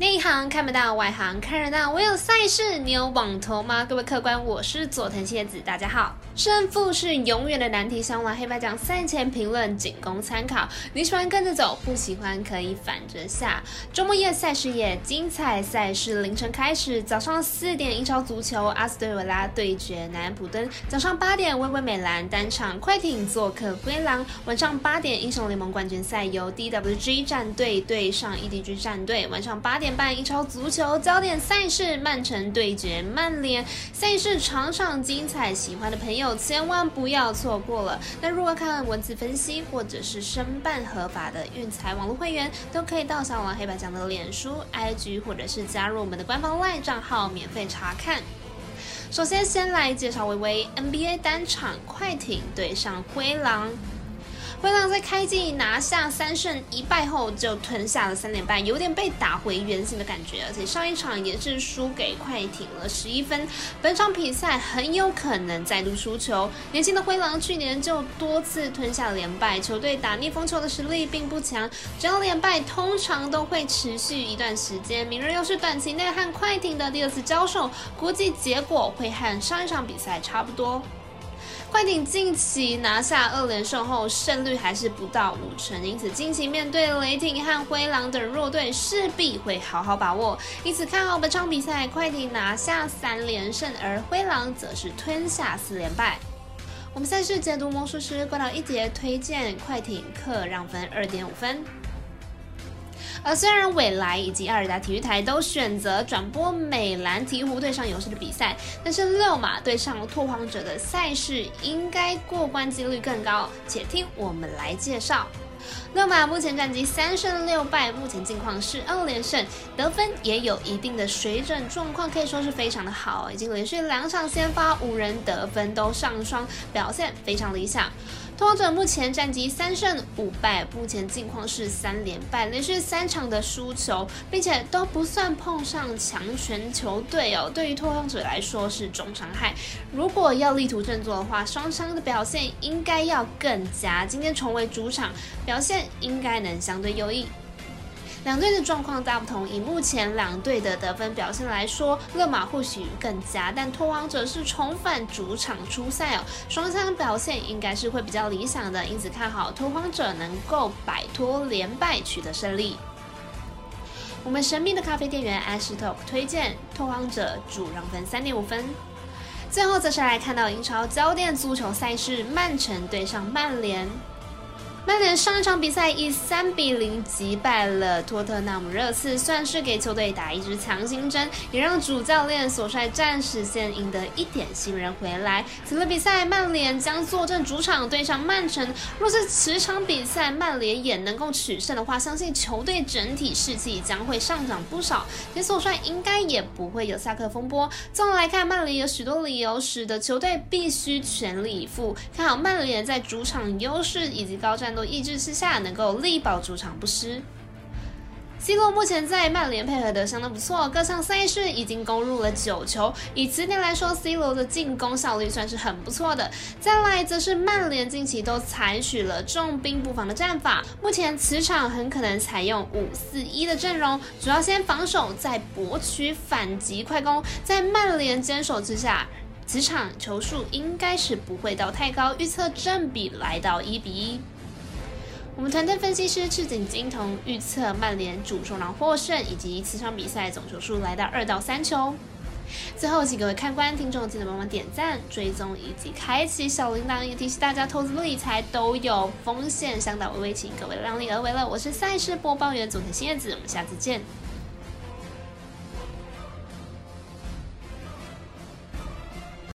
内行看不到，外行看热闹。我有赛事，你有网投吗？各位客官，我是佐藤蝎子，大家好。胜负是永远的难题，上完黑白奖赛前评论仅供参考。你喜欢跟着走，不喜欢可以反着下。周末夜赛事也，精彩赛事凌晨开始。早上四点，英超足球，阿斯顿维拉对决南安普敦；早上八点，微微美兰单场快艇做客灰狼；晚上八点，英雄联盟冠军赛由 DWG 战队对上 EDG 战队；晚上八点。半英超足球焦点赛事，曼城对决曼联，赛事场场精彩，喜欢的朋友千万不要错过了。那如果看文字分析或者是申办合法的运财网络会员，都可以到小王黑白讲的脸书、IG 或者是加入我们的官方 LINE 账号免费查看。首先，先来介绍微微 NBA 单场，快艇对上灰狼。灰狼在开季拿下三胜一败后，就吞下了三连败，有点被打回原形的感觉。而且上一场也是输给快艇了十一分，本场比赛很有可能再度输球。年轻的灰狼去年就多次吞下连败，球队打逆风球的实力并不强，只要连败通常都会持续一段时间。明日又是短期内和快艇的第二次交手，估计结果会和上一场比赛差不多。快艇近期拿下二连胜后，胜率还是不到五成，因此近期面对雷霆和灰狼等弱队，势必会好好把握。因此看好本场比赛，快艇拿下三连胜，而灰狼则是吞下四连败。我们赛事解读魔术师关到一节，推荐快艇客让分二点五分。而虽然未来以及阿尔达体育台都选择转播美兰鹈鹕对上勇士的比赛，但是六马对上拓荒者的赛事应该过关几率更高。且听我们来介绍。六马目前战绩三胜六败，目前近况是二连胜，得分也有一定的水准，状况可以说是非常的好，已经连续两场先发五人得分都上双，表现非常理想。拓荒者目前战绩三胜五败，目前近况是三连败，连续三场的输球，并且都不算碰上强权球队哦。对于拓荒者来说是重伤害，如果要力图振作的话，双伤的表现应该要更佳。今天重回主场，表现应该能相对优异。两队的状况大不同，以目前两队的得分表现来说，勒马或许更佳，但拓荒者是重返主场出赛哦，双枪表现应该是会比较理想的，因此看好拓荒者能够摆脱连败取得胜利。我们神秘的咖啡店员 Ash Talk 推荐拓荒者主让分三点五分。最后则是来看到英超焦点足球赛事，曼城对上曼联。曼联上一场比赛以三比零击败了托特纳姆热刺，算是给球队打一支强心针，也让主教练索帅暂时先赢得一点信任回来。此次比赛，曼联将坐镇主场对上曼城。若是此场比赛曼联也能够取胜的话，相信球队整体士气将会上涨不少。且索帅应该也不会有下课风波。综合来看，曼联有许多理由使得球队必须全力以赴。看好曼联在主场优势以及高战。都意志之下，能够力保主场不失。C 罗目前在曼联配合的相当不错，各项赛事已经攻入了九球。以此点来说，C 罗的进攻效率算是很不错的。再来则是曼联近期都采取了重兵布防的战法，目前此场很可能采用五四一的阵容，主要先防守，再博取反击快攻。在曼联坚守之下，此场球数应该是不会到太高，预测正比来到一比一。我们团队分析师赤井金童预测曼联主胜让获胜，以及此场比赛总球数来到二到三球。最后，请各位看官、听众记得帮忙点赞、追踪以及开启小铃铛，也提醒大家投资理财都有风险，向导微微请各位量力而为了。我是赛事播报员总裁新叶子，我们下次见。